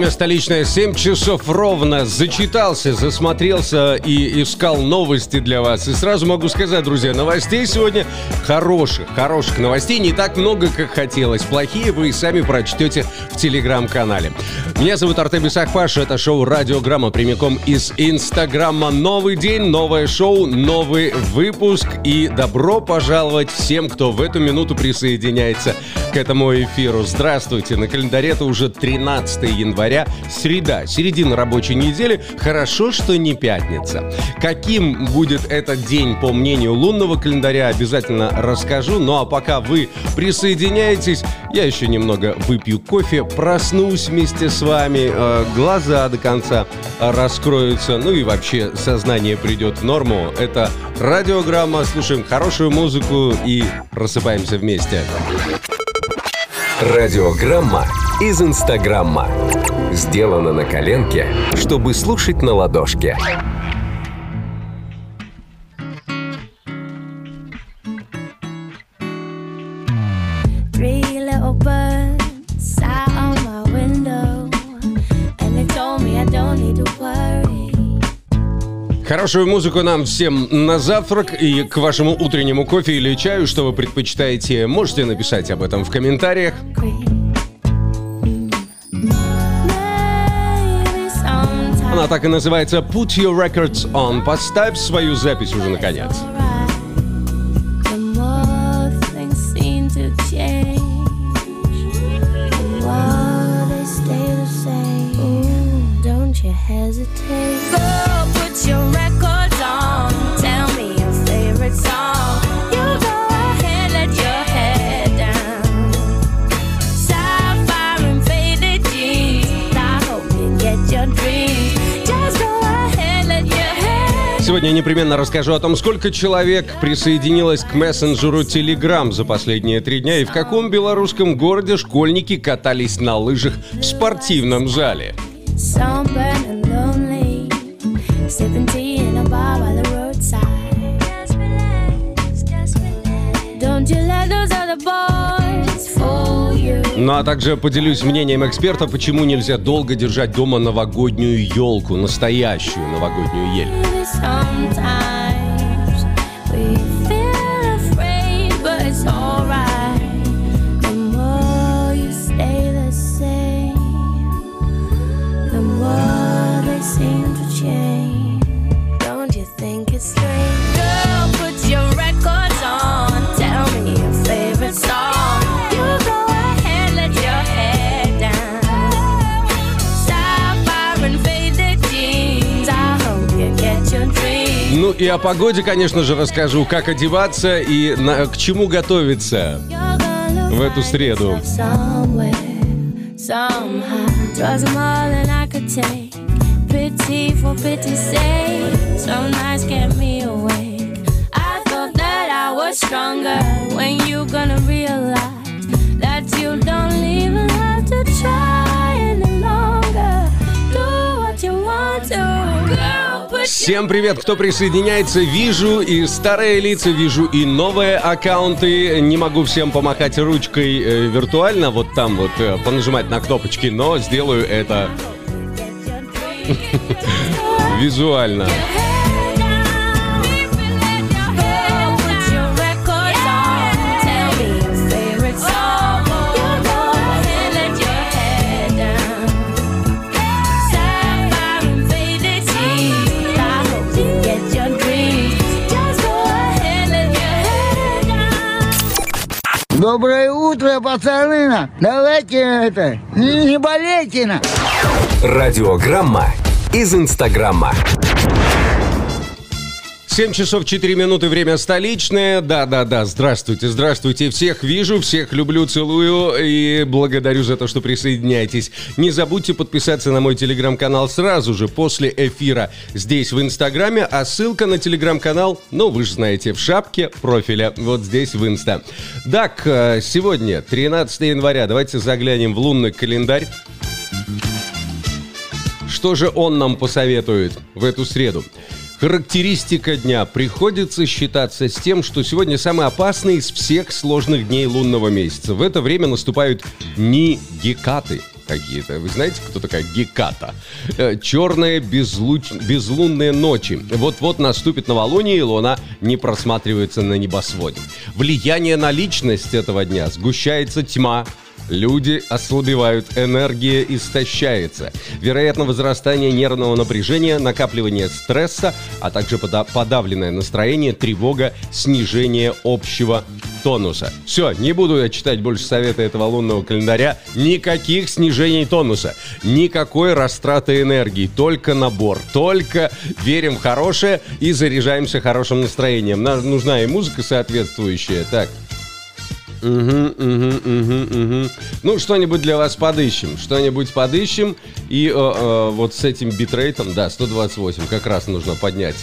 Время столичное, 7 часов ровно. Зачитался, засмотрелся и искал новости для вас. И сразу могу сказать, друзья, новостей сегодня хороших, хороших новостей. Не так много, как хотелось. Плохие вы и сами прочтете в телеграм-канале. Меня зовут Артем Бесахпаш. Это шоу «Радиограмма» прямиком из Инстаграма. Новый день, новое шоу, новый выпуск. И добро пожаловать всем, кто в эту минуту присоединяется к этому эфиру. Здравствуйте. На календаре это уже 13 января, среда, середина рабочей недели. Хорошо, что не пятница. Каким будет этот день, по мнению лунного календаря, обязательно расскажу. Ну а пока вы присоединяетесь, я еще немного выпью кофе, проснусь вместе с вами, э, глаза до конца раскроются, ну и вообще сознание придет в норму. Это радиограмма, слушаем хорошую музыку и просыпаемся вместе. Радиограмма из Инстаграмма. Сделано на коленке, чтобы слушать на ладошке. Хорошую музыку нам всем на завтрак и к вашему утреннему кофе или чаю, что вы предпочитаете, можете написать об этом в комментариях. Она так и называется Put Your Records On. Поставь свою запись уже наконец. Сегодня я непременно расскажу о том, сколько человек присоединилось к мессенджеру Telegram за последние три дня и в каком белорусском городе школьники катались на лыжах в спортивном зале. Don't you let those other boys. Ну а также поделюсь мнением эксперта, почему нельзя долго держать дома новогоднюю елку, настоящую новогоднюю ель. И о погоде, конечно же, расскажу, как одеваться и на- к чему готовиться. В эту среду. Stronger. When you gonna realize that you don't even Всем привет, кто присоединяется. Вижу и старые лица, вижу и новые аккаунты. Не могу всем помахать ручкой э, виртуально, вот там вот э, понажимать на кнопочки, но сделаю это визуально. Доброе утро, пацаны! Давайте это, не болейте на. Радиограмма из Инстаграмма. 7 часов 4 минуты, время столичное. Да-да-да, здравствуйте, здравствуйте. Всех вижу, всех люблю, целую и благодарю за то, что присоединяетесь. Не забудьте подписаться на мой телеграм-канал сразу же после эфира здесь в Инстаграме, а ссылка на телеграм-канал, ну, вы же знаете, в шапке профиля, вот здесь в Инста. Так, э, сегодня, 13 января, давайте заглянем в лунный календарь. Что же он нам посоветует в эту среду? Характеристика дня. Приходится считаться с тем, что сегодня самый опасный из всех сложных дней лунного месяца. В это время наступают дни гекаты. какие-то. Вы знаете, кто такая Геката? Э, Черные безлуч... безлунные ночи. Вот-вот наступит новолуние, и луна не просматривается на небосводе. Влияние на личность этого дня сгущается тьма, Люди ослабевают, энергия истощается. Вероятно, возрастание нервного напряжения, накапливание стресса, а также пода- подавленное настроение, тревога, снижение общего тонуса. Все, не буду я читать больше совета этого лунного календаря. Никаких снижений тонуса, никакой растраты энергии, только набор, только верим в хорошее и заряжаемся хорошим настроением. Нам нужна и музыка соответствующая. Так, Угу, угу, угу. Ну, что-нибудь для вас подыщем. Что-нибудь подыщем. И э, э, вот с этим битрейтом, да, 128, как раз нужно поднять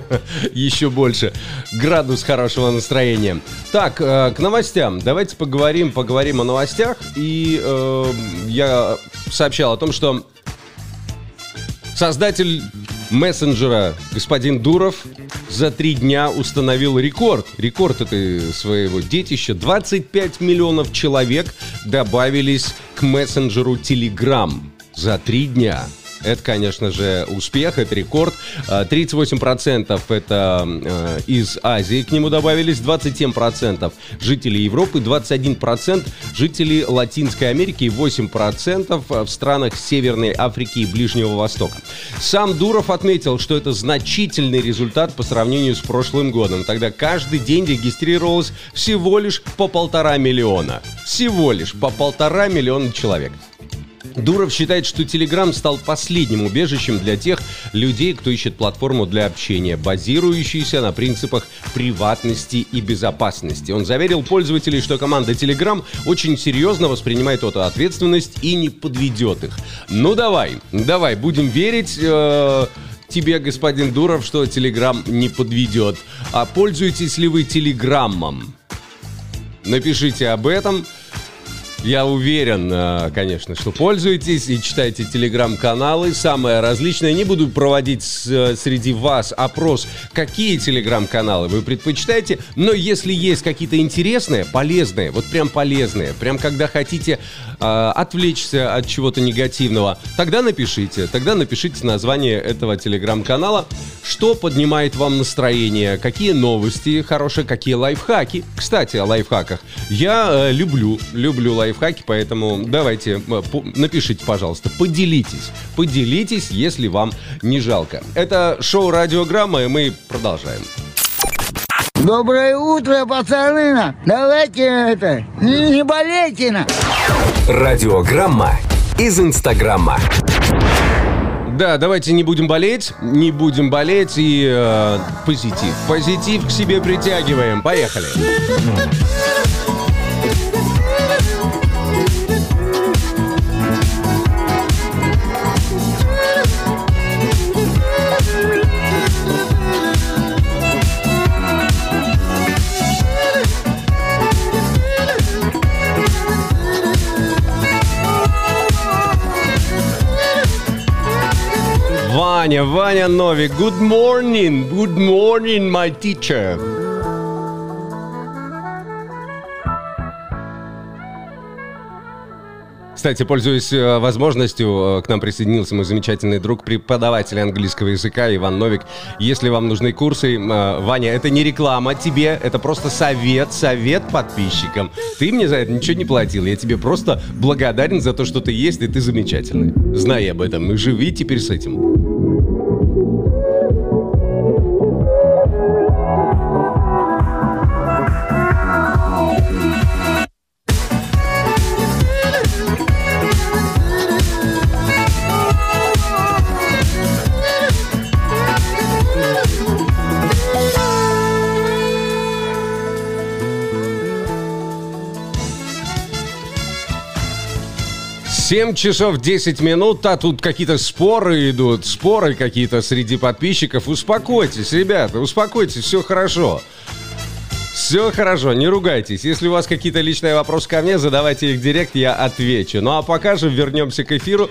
еще больше градус хорошего настроения. Так, э, к новостям. Давайте поговорим, поговорим о новостях. И э, я сообщал о том, что Создатель мессенджера господин Дуров за три дня установил рекорд. Рекорд этой своего детища. 25 миллионов человек добавились к мессенджеру Telegram за три дня. Это, конечно же, успех, это рекорд. А, 38% это э, из Азии к нему добавились, 27% жителей Европы, 21% жителей Латинской Америки и 8% в странах Северной Африки и Ближнего Востока. Сам Дуров отметил, что это значительный результат по сравнению с прошлым годом. Тогда каждый день регистрировалось всего лишь по полтора миллиона. Всего лишь по полтора миллиона человек. Дуров считает, что Telegram стал последним убежищем для тех людей, кто ищет платформу для общения, базирующуюся на принципах приватности и безопасности. Он заверил пользователей, что команда Telegram очень серьезно воспринимает эту ответственность и не подведет их. Ну давай, давай, будем верить... э, тебе, господин Дуров, что Telegram не подведет. А пользуетесь ли вы Телеграммом? Напишите об этом. Я уверен, э, конечно, что пользуетесь и читаете телеграм-каналы, самое различное. Не буду проводить э, среди вас опрос, какие телеграм-каналы вы предпочитаете, но если есть какие-то интересные, полезные, вот прям полезные, прям когда хотите э, отвлечься от чего-то негативного, тогда напишите, тогда напишите название этого телеграм-канала, что поднимает вам настроение, какие новости хорошие, какие лайфхаки. Кстати, о лайфхаках. Я э, люблю, люблю лайфхаки, поэтому давайте, э, напишите, пожалуйста, поделитесь. Поделитесь, если вам не жалко. Это шоу «Радиограмма», и мы продолжаем. Доброе утро, пацаны! Давайте это, не, не болейте на. Радиограмма из Инстаграма. Да, давайте не будем болеть, не будем болеть и э, позитив. Позитив к себе притягиваем. Поехали. Ваня, Ваня Новик, good morning, good morning, my teacher. Кстати, пользуясь э, возможностью, э, к нам присоединился мой замечательный друг, преподаватель английского языка Иван Новик. Если вам нужны курсы, э, Ваня, это не реклама тебе, это просто совет, совет подписчикам. Ты мне за это ничего не платил, я тебе просто благодарен за то, что ты есть, и ты замечательный. Знай об этом и живи теперь с этим. Семь часов 10 минут, а тут какие-то споры идут, споры какие-то среди подписчиков. Успокойтесь, ребята, успокойтесь, все хорошо. Все хорошо, не ругайтесь. Если у вас какие-то личные вопросы ко мне, задавайте их директ, я отвечу. Ну а пока же вернемся к эфиру.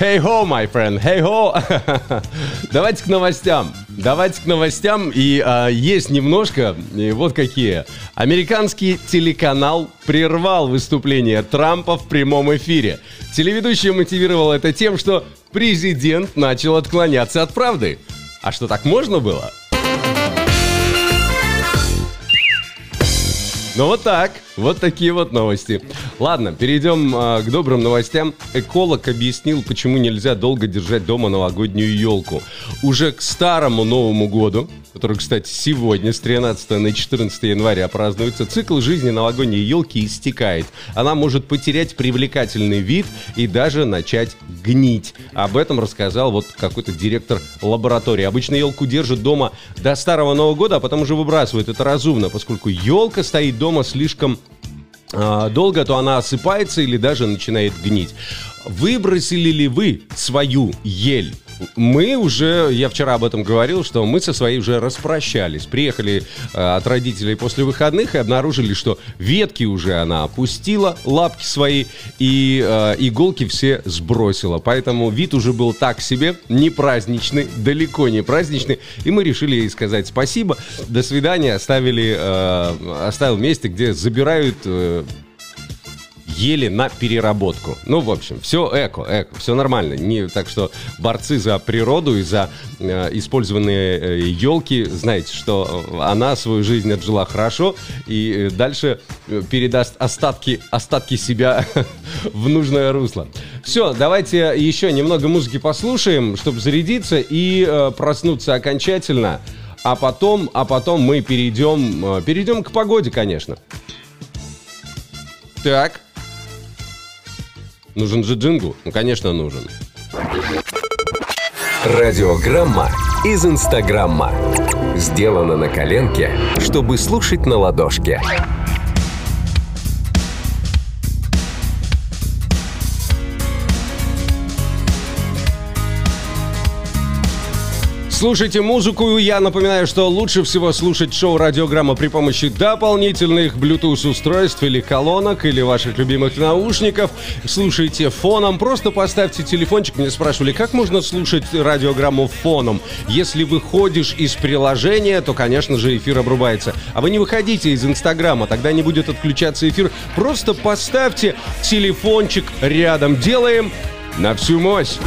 Hey ho, my friend, hey ho. Давайте к новостям. Давайте к новостям. И а, есть немножко, и вот какие. Американский телеканал прервал выступление Трампа в прямом эфире. Телеведущий мотивировал это тем, что президент начал отклоняться от правды. А что так можно было? Ну вот так, вот такие вот новости. Ладно, перейдем э, к добрым новостям. Эколог объяснил, почему нельзя долго держать дома новогоднюю елку. Уже к старому Новому году, который, кстати, сегодня с 13 на 14 января празднуется, цикл жизни новогодней елки истекает. Она может потерять привлекательный вид и даже начать гнить. Об этом рассказал вот какой-то директор лаборатории. Обычно елку держат дома до старого Нового года, а потом уже выбрасывают. Это разумно, поскольку елка стоит дома слишком а, долго, то она осыпается или даже начинает гнить. Выбросили ли вы свою ель? Мы уже, я вчера об этом говорил, что мы со своей уже распрощались. Приехали э, от родителей после выходных и обнаружили, что ветки уже она опустила, лапки свои, и э, иголки все сбросила. Поэтому вид уже был так себе, не праздничный, далеко не праздничный. И мы решили ей сказать спасибо, до свидания, оставили, э, оставил месте, где забирают... Э, ели на переработку. Ну, в общем, все эко, эко, все нормально. Не, так что борцы за природу и за э, использованные э, елки, знаете, что она свою жизнь отжила хорошо и э, дальше э, передаст остатки, остатки себя в нужное русло. Все, давайте еще немного музыки послушаем, чтобы зарядиться и э, проснуться окончательно. А потом, а потом мы перейдем, э, перейдем к погоде, конечно. Так. Нужен же джингл? Ну, конечно, нужен. Радиограмма из Инстаграмма. Сделано на коленке, чтобы слушать на ладошке. Слушайте музыку. Я напоминаю, что лучше всего слушать шоу «Радиограмма» при помощи дополнительных Bluetooth-устройств или колонок, или ваших любимых наушников. Слушайте фоном. Просто поставьте телефончик. Мне спрашивали, как можно слушать радиограмму фоном? Если выходишь из приложения, то, конечно же, эфир обрубается. А вы не выходите из Инстаграма, тогда не будет отключаться эфир. Просто поставьте телефончик рядом. Делаем на всю мощь.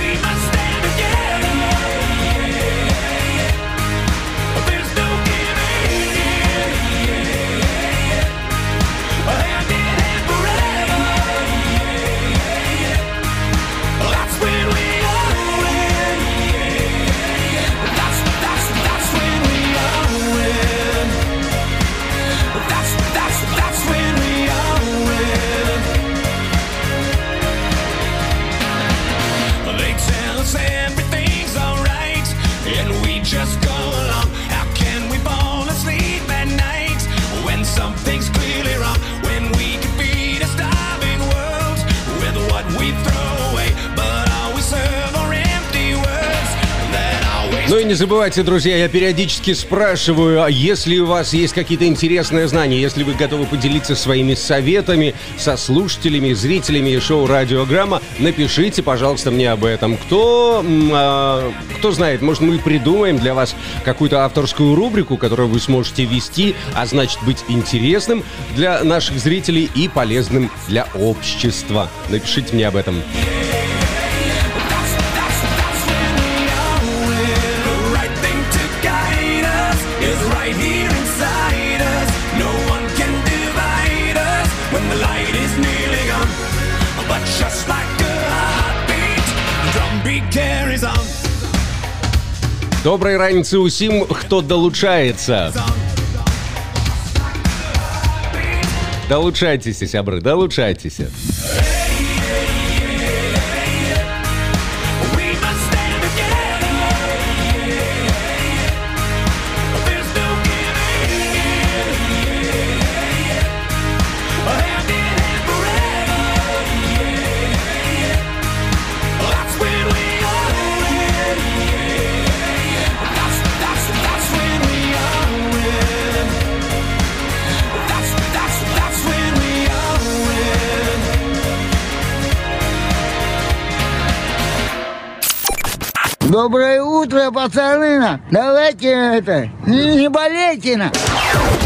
Не забывайте, друзья, я периодически спрашиваю, а если у вас есть какие-то интересные знания, если вы готовы поделиться своими советами со слушателями, зрителями шоу «Радиограмма», напишите, пожалуйста, мне об этом. Кто, а, кто знает, может, мы придумаем для вас какую-то авторскую рубрику, которую вы сможете вести, а значит быть интересным для наших зрителей и полезным для общества. Напишите мне об этом. Доброй раницы усім, хто долучается. Долучайтесь, сябры, долучайтесь. Доброе утро, пацаны! на. Давайте это, не, не болейте на.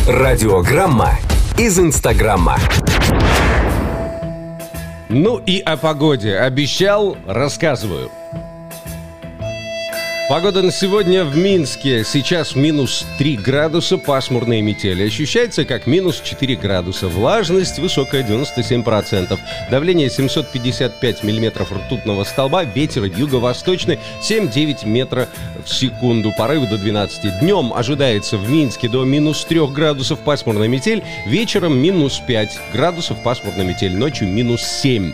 Радиограмма из Инстаграма. Ну и о погоде. Обещал, рассказываю. Погода на сегодня в Минске. Сейчас минус 3 градуса, пасмурные метели. Ощущается как минус 4 градуса. Влажность высокая 97%. Давление 755 миллиметров ртутного столба. Ветер юго-восточный 7-9 метра в секунду. Порывы до 12. Днем ожидается в Минске до минус 3 градусов пасмурная метель. Вечером минус 5 градусов пасмурная метель. Ночью минус 7.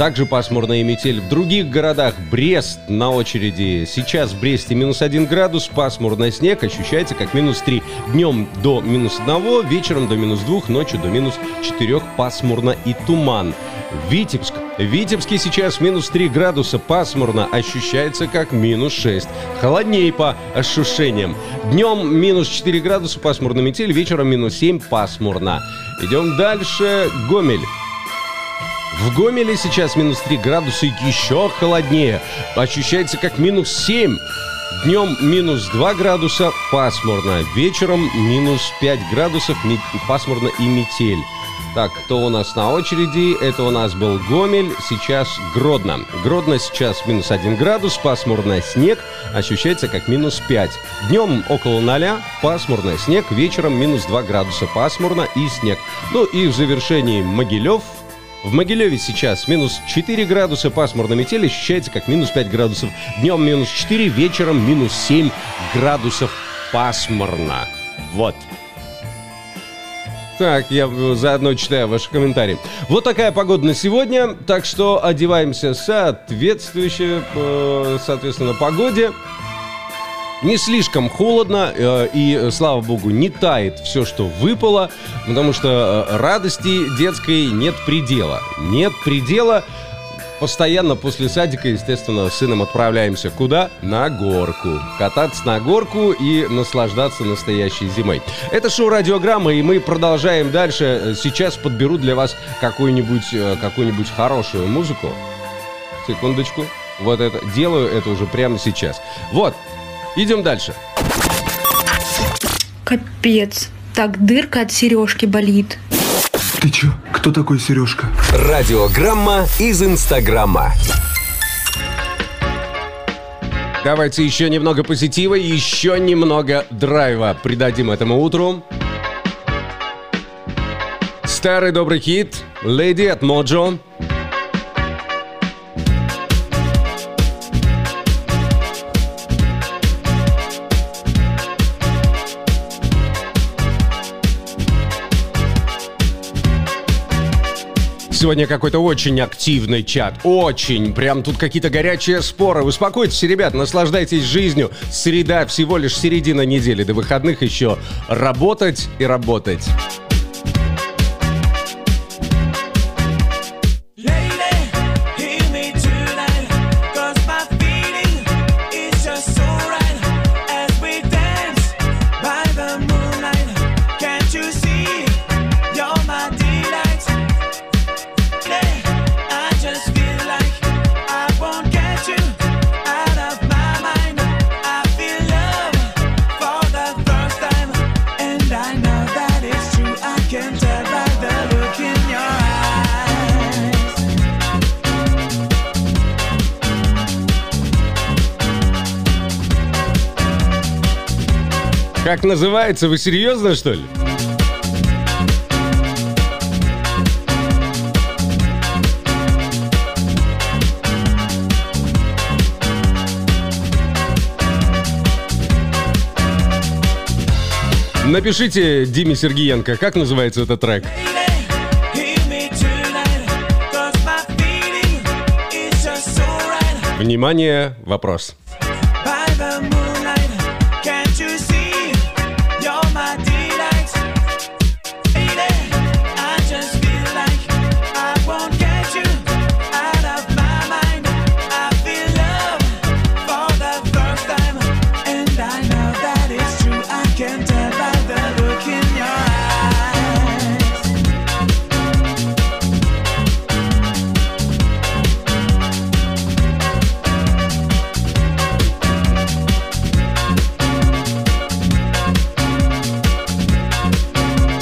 Также пасмурная метель в других городах. Брест на очереди. Сейчас в Бресте минус 1 градус, пасмурный снег ощущается как минус 3. Днем до минус 1, вечером до минус 2, ночью до минус 4 пасмурно и туман. Витебск. В Витебске сейчас минус 3 градуса, пасмурно, ощущается как минус 6. Холоднее по ощущениям. Днем минус 4 градуса, пасмурно метель, вечером минус 7, пасмурно. Идем дальше. Гомель. В Гомеле сейчас минус 3 градуса и еще холоднее. Ощущается как минус 7. Днем минус 2 градуса, пасмурно. Вечером минус 5 градусов, пасмурно и метель. Так, кто у нас на очереди? Это у нас был Гомель, сейчас Гродно. Гродно сейчас минус 1 градус, пасмурно снег, ощущается как минус 5. Днем около 0, пасмурно снег, вечером минус 2 градуса, пасмурно и снег. Ну и в завершении Могилев, в Могилеве сейчас минус 4 градуса, пасмурно метель, ощущается как минус 5 градусов. Днем минус 4, вечером минус 7 градусов пасмурно. Вот. Так, я заодно читаю ваши комментарии. Вот такая погода на сегодня, так что одеваемся соответствующе, э, соответственно, погоде. Не слишком холодно, э, и, э, слава богу, не тает все, что выпало, потому что э, радости детской нет предела. Нет предела. Постоянно после садика, естественно, с сыном отправляемся куда? На горку. Кататься на горку и наслаждаться настоящей зимой. Это шоу «Радиограмма», и мы продолжаем дальше. Сейчас подберу для вас какую-нибудь э, какую-нибудь хорошую музыку. Секундочку. Вот это. Делаю это уже прямо сейчас. Вот. Идем дальше. Капец. Так дырка от сережки болит. Ты чё? Кто такой Сережка? Радиограмма из Инстаграма. Давайте еще немного позитива и еще немного драйва придадим этому утру. Старый добрый хит «Леди» от Моджо. Сегодня какой-то очень активный чат. Очень. Прям тут какие-то горячие споры. Успокойтесь, ребят, наслаждайтесь жизнью. Среда всего лишь середина недели. До выходных еще работать и работать. Как называется? Вы серьезно, что ли? Напишите Диме Сергиенко, как называется этот трек. Hear me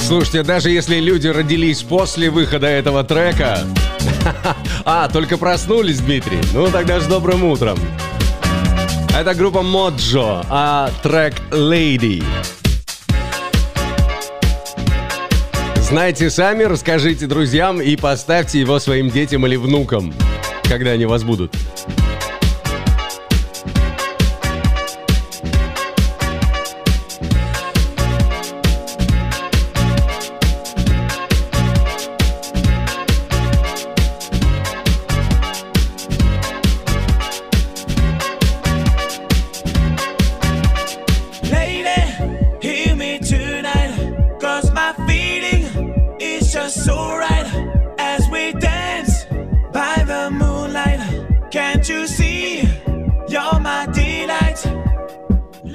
Слушайте, даже если люди родились после выхода этого трека... А, только проснулись, Дмитрий? Ну, тогда с добрым утром. Это группа Моджо, а трек Lady. Знайте сами, расскажите друзьям и поставьте его своим детям или внукам, когда они вас будут.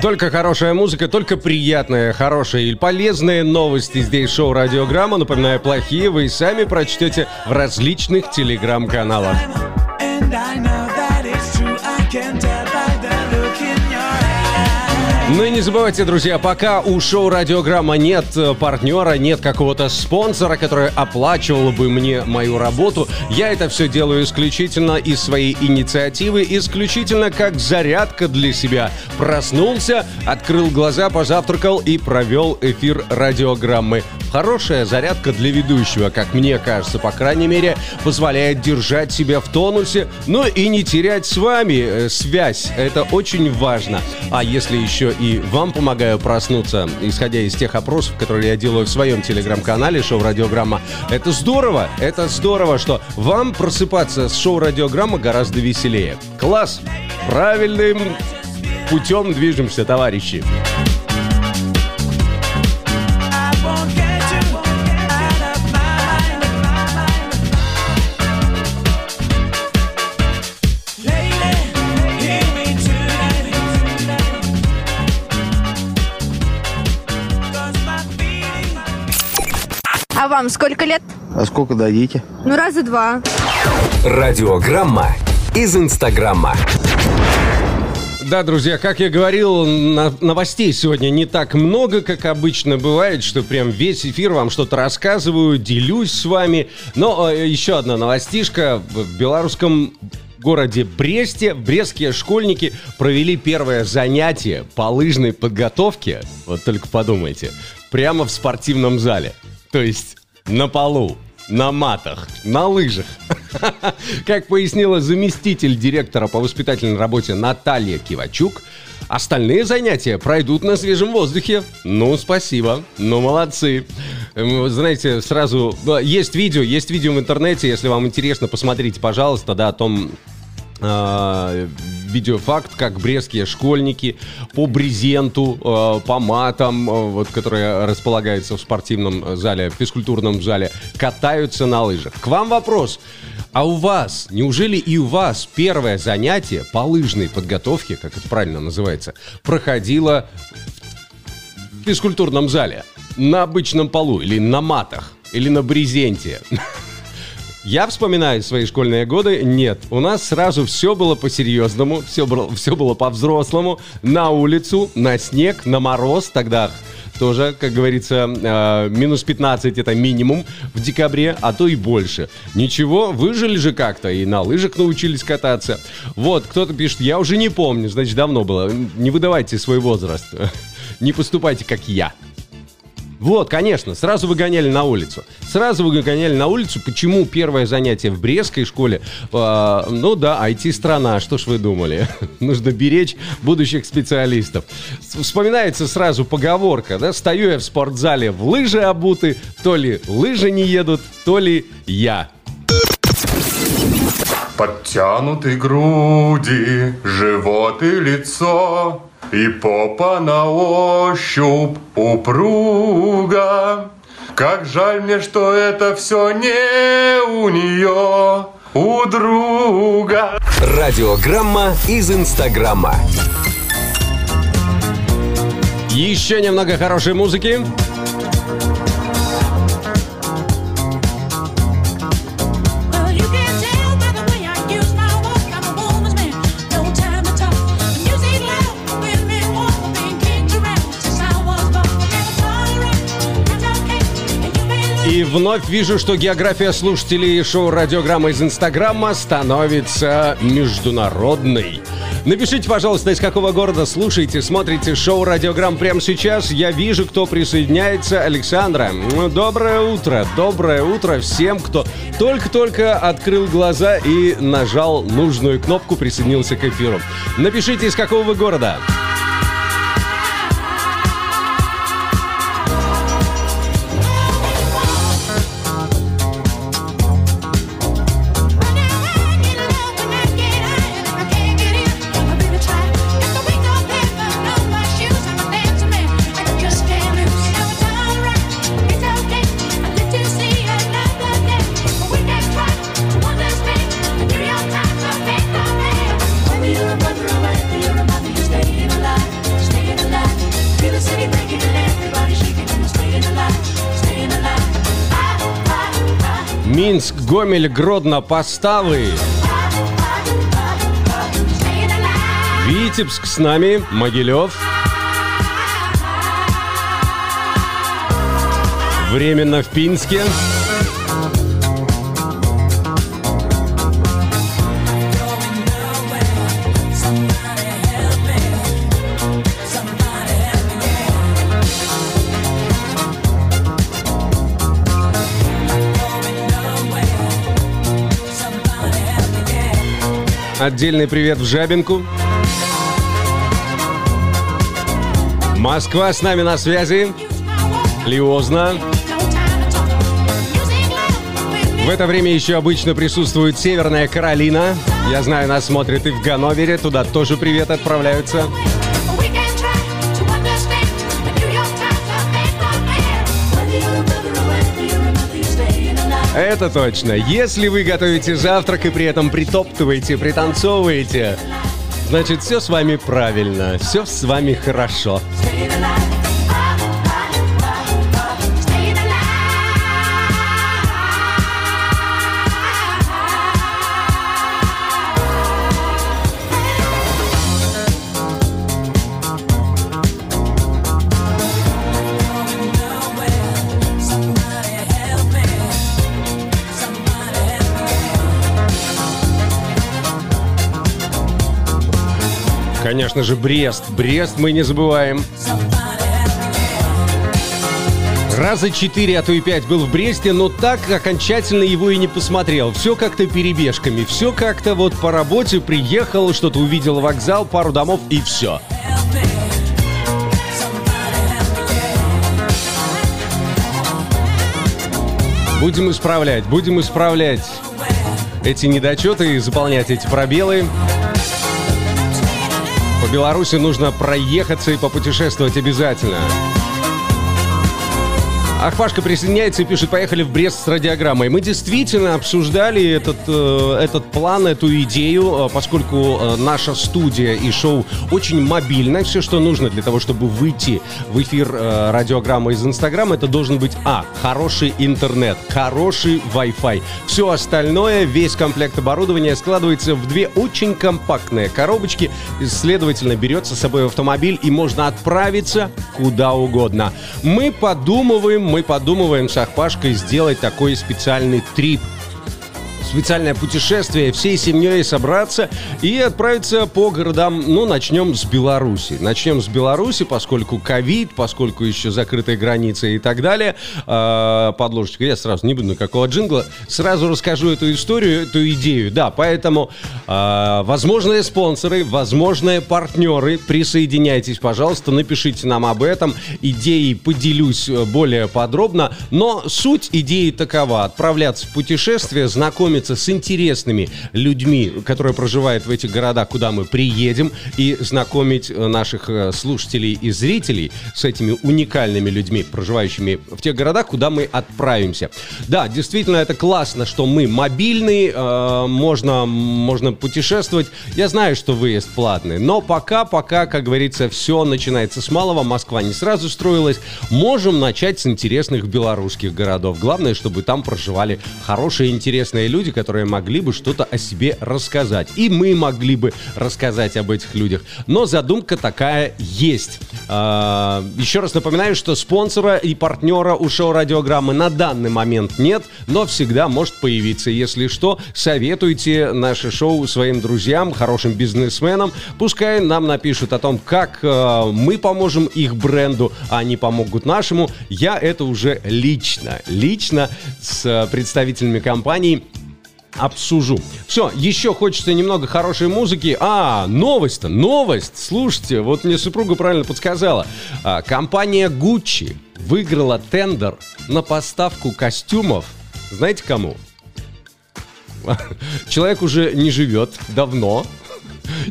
Только хорошая музыка, только приятная, хорошая и полезные новости здесь шоу Радиограмма. Напоминаю, плохие вы и сами прочтете в различных телеграм-каналах. Ну и не забывайте, друзья, пока у шоу Радиограмма нет э, партнера, нет какого-то спонсора, который оплачивал бы мне мою работу, я это все делаю исключительно из своей инициативы, исключительно как зарядка для себя. Проснулся, открыл глаза, позавтракал и провел эфир радиограммы. Хорошая зарядка для ведущего, как мне кажется, по крайней мере, позволяет держать себя в тонусе, но и не терять с вами э, связь. Это очень важно. А если еще и вам помогаю проснуться, исходя из тех опросов, которые я делаю в своем телеграм-канале шоу Радиограмма, это здорово, это здорово, что вам просыпаться с шоу Радиограмма гораздо веселее. Класс! Правильным путем движемся, товарищи. Вам сколько лет? А сколько дадите? Ну, раза два. Радиограмма из Инстаграма. Да, друзья, как я говорил, новостей сегодня не так много, как обычно бывает, что прям весь эфир вам что-то рассказываю, делюсь с вами. Но э, еще одна новостишка. В белорусском городе Бресте брестские школьники провели первое занятие по лыжной подготовке, вот только подумайте, прямо в спортивном зале. То есть на полу, на матах, на лыжах. Как пояснила заместитель директора по воспитательной работе Наталья Кивачук, остальные занятия пройдут на свежем воздухе. Ну, спасибо. Ну, молодцы. Эм, Знаете, сразу... э, Есть видео, есть видео в интернете, если вам интересно, посмотрите, пожалуйста, да, о том, э, видеофакт, как брестские школьники по брезенту, э, по матам, э, вот, которые располагаются в спортивном зале, в физкультурном зале, катаются на лыжах. К вам вопрос. А у вас, неужели и у вас первое занятие по лыжной подготовке, как это правильно называется, проходило в физкультурном зале? На обычном полу или на матах? Или на брезенте? Я вспоминаю свои школьные годы. Нет, у нас сразу все было по-серьезному, все было, все было по-взрослому. На улицу, на снег, на мороз. Тогда тоже, как говорится, э, минус 15 это минимум в декабре, а то и больше. Ничего, выжили же как-то и на лыжах научились кататься. Вот, кто-то пишет, я уже не помню, значит, давно было. Не выдавайте свой возраст. Не поступайте, как я. Вот, конечно, сразу выгоняли на улицу. Сразу выгоняли на улицу. Почему первое занятие в Брестской школе? А, ну да, IT-страна, что ж вы думали? Нужно беречь будущих специалистов. Вспоминается сразу поговорка, да? Стою я в спортзале в лыжи обуты, то ли лыжи не едут, то ли я. Подтянуты груди, живот и лицо, И попа на ощупь упруга. Как жаль мне, что это все не у нее, у друга. Радиограмма из Инстаграма. Еще немного хорошей музыки. Вновь вижу, что география слушателей шоу «Радиограмма» из Инстаграма становится международной. Напишите, пожалуйста, из какого города слушаете, смотрите шоу «Радиограмм» прямо сейчас. Я вижу, кто присоединяется. Александра, доброе утро, доброе утро всем, кто только-только открыл глаза и нажал нужную кнопку, присоединился к эфиру. Напишите, из какого вы города. Минск, Гомель, Гродно, Поставы. Витебск с нами, Могилев. Временно в Пинске. Отдельный привет в Жабинку. Москва с нами на связи. Лиозна. В это время еще обычно присутствует Северная Каролина. Я знаю, нас смотрят и в Ганновере. Туда тоже привет отправляются. Это точно. Если вы готовите завтрак и при этом притоптываете, пританцовываете, значит, все с вами правильно, все с вами хорошо. Конечно же, Брест. Брест мы не забываем. Раза четыре, а то и пять был в Бресте, но так окончательно его и не посмотрел. Все как-то перебежками, все как-то вот по работе приехал, что-то увидел вокзал, пару домов и все. Будем исправлять, будем исправлять эти недочеты и заполнять эти пробелы. По Беларуси нужно проехаться и попутешествовать обязательно. Ахпашка присоединяется и пишет, поехали в Брест с радиограммой. Мы действительно обсуждали этот, э, этот план, эту идею, э, поскольку э, наша студия и шоу очень мобильно. Все, что нужно для того, чтобы выйти в эфир радиограммы из Инстаграма, это должен быть, а, хороший интернет, хороший Wi-Fi. Все остальное, весь комплект оборудования складывается в две очень компактные коробочки. Следовательно, берется с собой автомобиль и можно отправиться куда угодно. Мы подумываем, мы подумываем с Ахпашкой сделать такой специальный трип специальное путешествие, всей семьей собраться и отправиться по городам. Ну, начнем с Беларуси. Начнем с Беларуси, поскольку ковид, поскольку еще закрытые границы и так далее. Э, я сразу не буду никакого джингла. Сразу расскажу эту историю, эту идею. Да, поэтому э, возможные спонсоры, возможные партнеры, присоединяйтесь, пожалуйста, напишите нам об этом. Идеи поделюсь э, более подробно. Но суть идеи такова. Отправляться в путешествие, знакомиться с интересными людьми, которые проживают в этих городах, куда мы приедем, и знакомить э, наших э, слушателей и зрителей с этими уникальными людьми, проживающими в тех городах, куда мы отправимся. Да, действительно, это классно, что мы мобильные, э, можно, можно путешествовать. Я знаю, что выезд платный, но пока, пока, как говорится, все начинается с малого. Москва не сразу строилась. Можем начать с интересных белорусских городов. Главное, чтобы там проживали хорошие, интересные люди, которые могли бы что-то о себе рассказать. И мы могли бы рассказать об этих людях. Но задумка такая есть. А, Еще раз напоминаю, что спонсора и партнера у шоу радиограммы на данный момент нет, но всегда может появиться. Если что, советуйте наше шоу своим друзьям, хорошим бизнесменам. Пускай нам напишут о том, как э, мы поможем их бренду, а они помогут нашему. Я это уже лично, лично с представителями компаний обсужу. Все, еще хочется немного хорошей музыки. А, новость-то, новость. Слушайте, вот мне супруга правильно подсказала. А, компания Gucci выиграла тендер на поставку костюмов. Знаете кому? Человек уже не живет давно.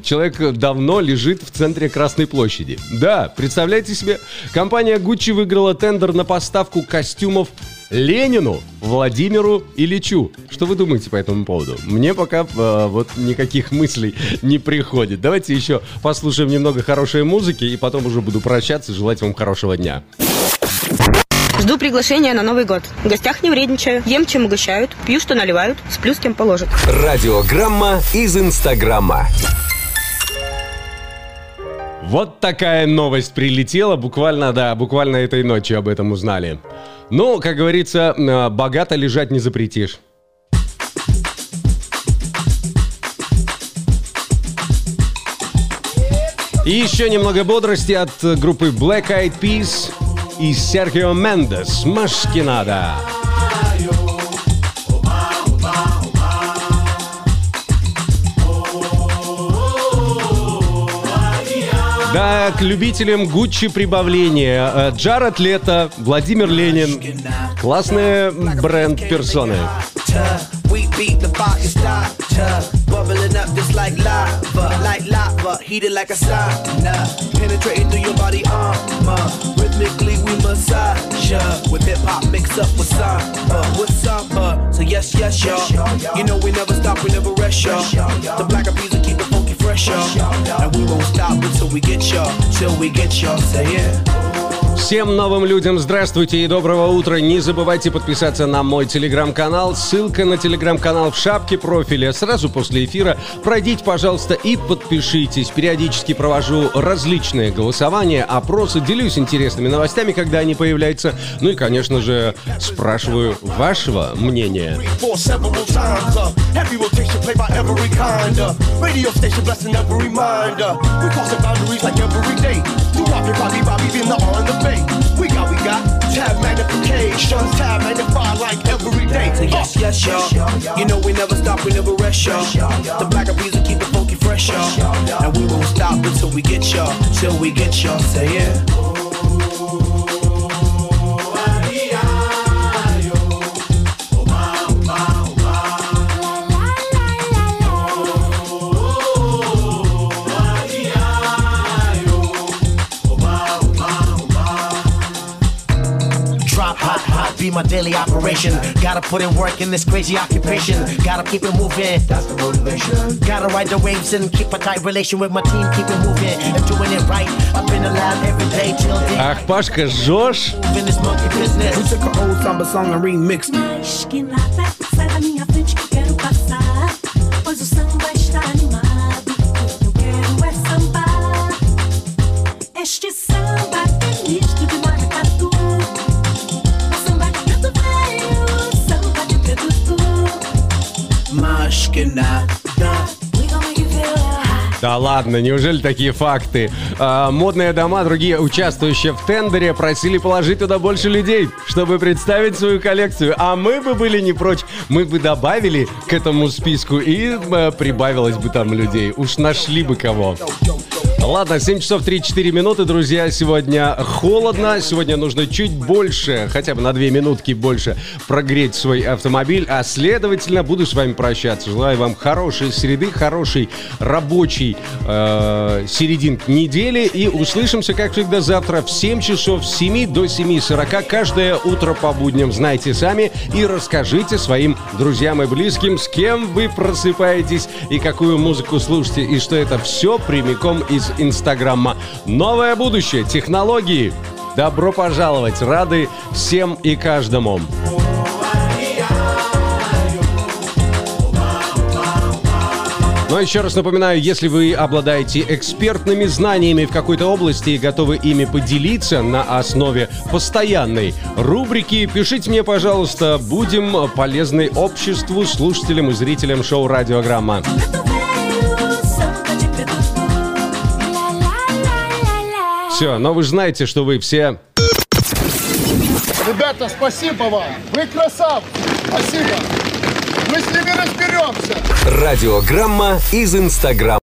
Человек давно лежит в центре Красной площади. Да, представляете себе, компания Gucci выиграла тендер на поставку костюмов Ленину, Владимиру Ильичу. Что вы думаете по этому поводу? Мне пока э, вот никаких мыслей не приходит. Давайте еще послушаем немного хорошей музыки и потом уже буду прощаться и желать вам хорошего дня. Жду приглашения на Новый год. В гостях не вредничаю. Ем, чем угощают. Пью, что наливают. Сплю, с кем положат. Радиограмма из Инстаграма. Вот такая новость прилетела, буквально, да, буквально этой ночью об этом узнали. Ну, как говорится, э, богато лежать не запретишь. И еще немного бодрости от группы Black Eyed Peas и Серхио Мендес «Машкинада». Да, к любителям Гуччи прибавления. Э, Джаред Лето, Владимир Ленин. Классные бренд персоны. We beat the and start bubbling up just like lava, like lava, heated like a sauna, penetrating through your body armor. Rhythmically we massage ya with hip hop mixed up with samba, with samba. So yes, yes, y'all. You know we never stop, we never rest, y'all. The black eyed y'all. And we won't stop until we get y'all, till we get y'all. Say yeah. Всем новым людям здравствуйте и доброго утра. Не забывайте подписаться на мой телеграм-канал. Ссылка на телеграм-канал в шапке профиля. Сразу после эфира пройдите, пожалуйста, и подпишитесь. Периодически провожу различные голосования, опросы, делюсь интересными новостями, когда они появляются. Ну и, конечно же, спрашиваю вашего мнения. Bobby, Bobby, Bobby, being the on the We got, we got tab magnification, tab magnified like every day. So yes, uh. yes, y'all. You know we never stop, we never rest, y'all. The black of will keep it funky fresh, y'all. And we won't stop until we get y'all, till we get y'all. Say yeah. be my daily operation. Gotta put in work in this crazy occupation. Gotta keep it moving. That's the motivation. Gotta ride the waves and keep a tight relation with my team. Keep it moving and doing it right. Up in the lab every day till the Ах, Пашка, жжешь? in this monkey business. We took an old samba song and remixed it. Ладно, неужели такие факты? А, модные дома, другие участвующие в тендере, просили положить туда больше людей, чтобы представить свою коллекцию. А мы бы были не прочь, мы бы добавили к этому списку и э, прибавилось бы там людей. Уж нашли бы кого. Ладно, 7 часов 34 минуты, друзья. Сегодня холодно. Сегодня нужно чуть больше, хотя бы на 2 минутки больше прогреть свой автомобиль. А следовательно, буду с вами прощаться. Желаю вам хорошей среды, хорошей рабочей э, серединки недели. И услышимся, как всегда, завтра в 7 часов с 7 до 7.40. Каждое утро по будням знайте сами и расскажите своим друзьям и близким, с кем вы просыпаетесь и какую музыку слушаете. И что это все прямиком из Инстаграма. Новое будущее, технологии. Добро пожаловать. Рады всем и каждому. Но еще раз напоминаю, если вы обладаете экспертными знаниями в какой-то области и готовы ими поделиться на основе постоянной рубрики, пишите мне, пожалуйста, будем полезны обществу, слушателям и зрителям шоу «Радиограмма». Все, но вы же знаете, что вы все Ребята, спасибо вам. Вы красавцы. Спасибо. Мы с ними разберемся. Радиограмма из Инстаграма.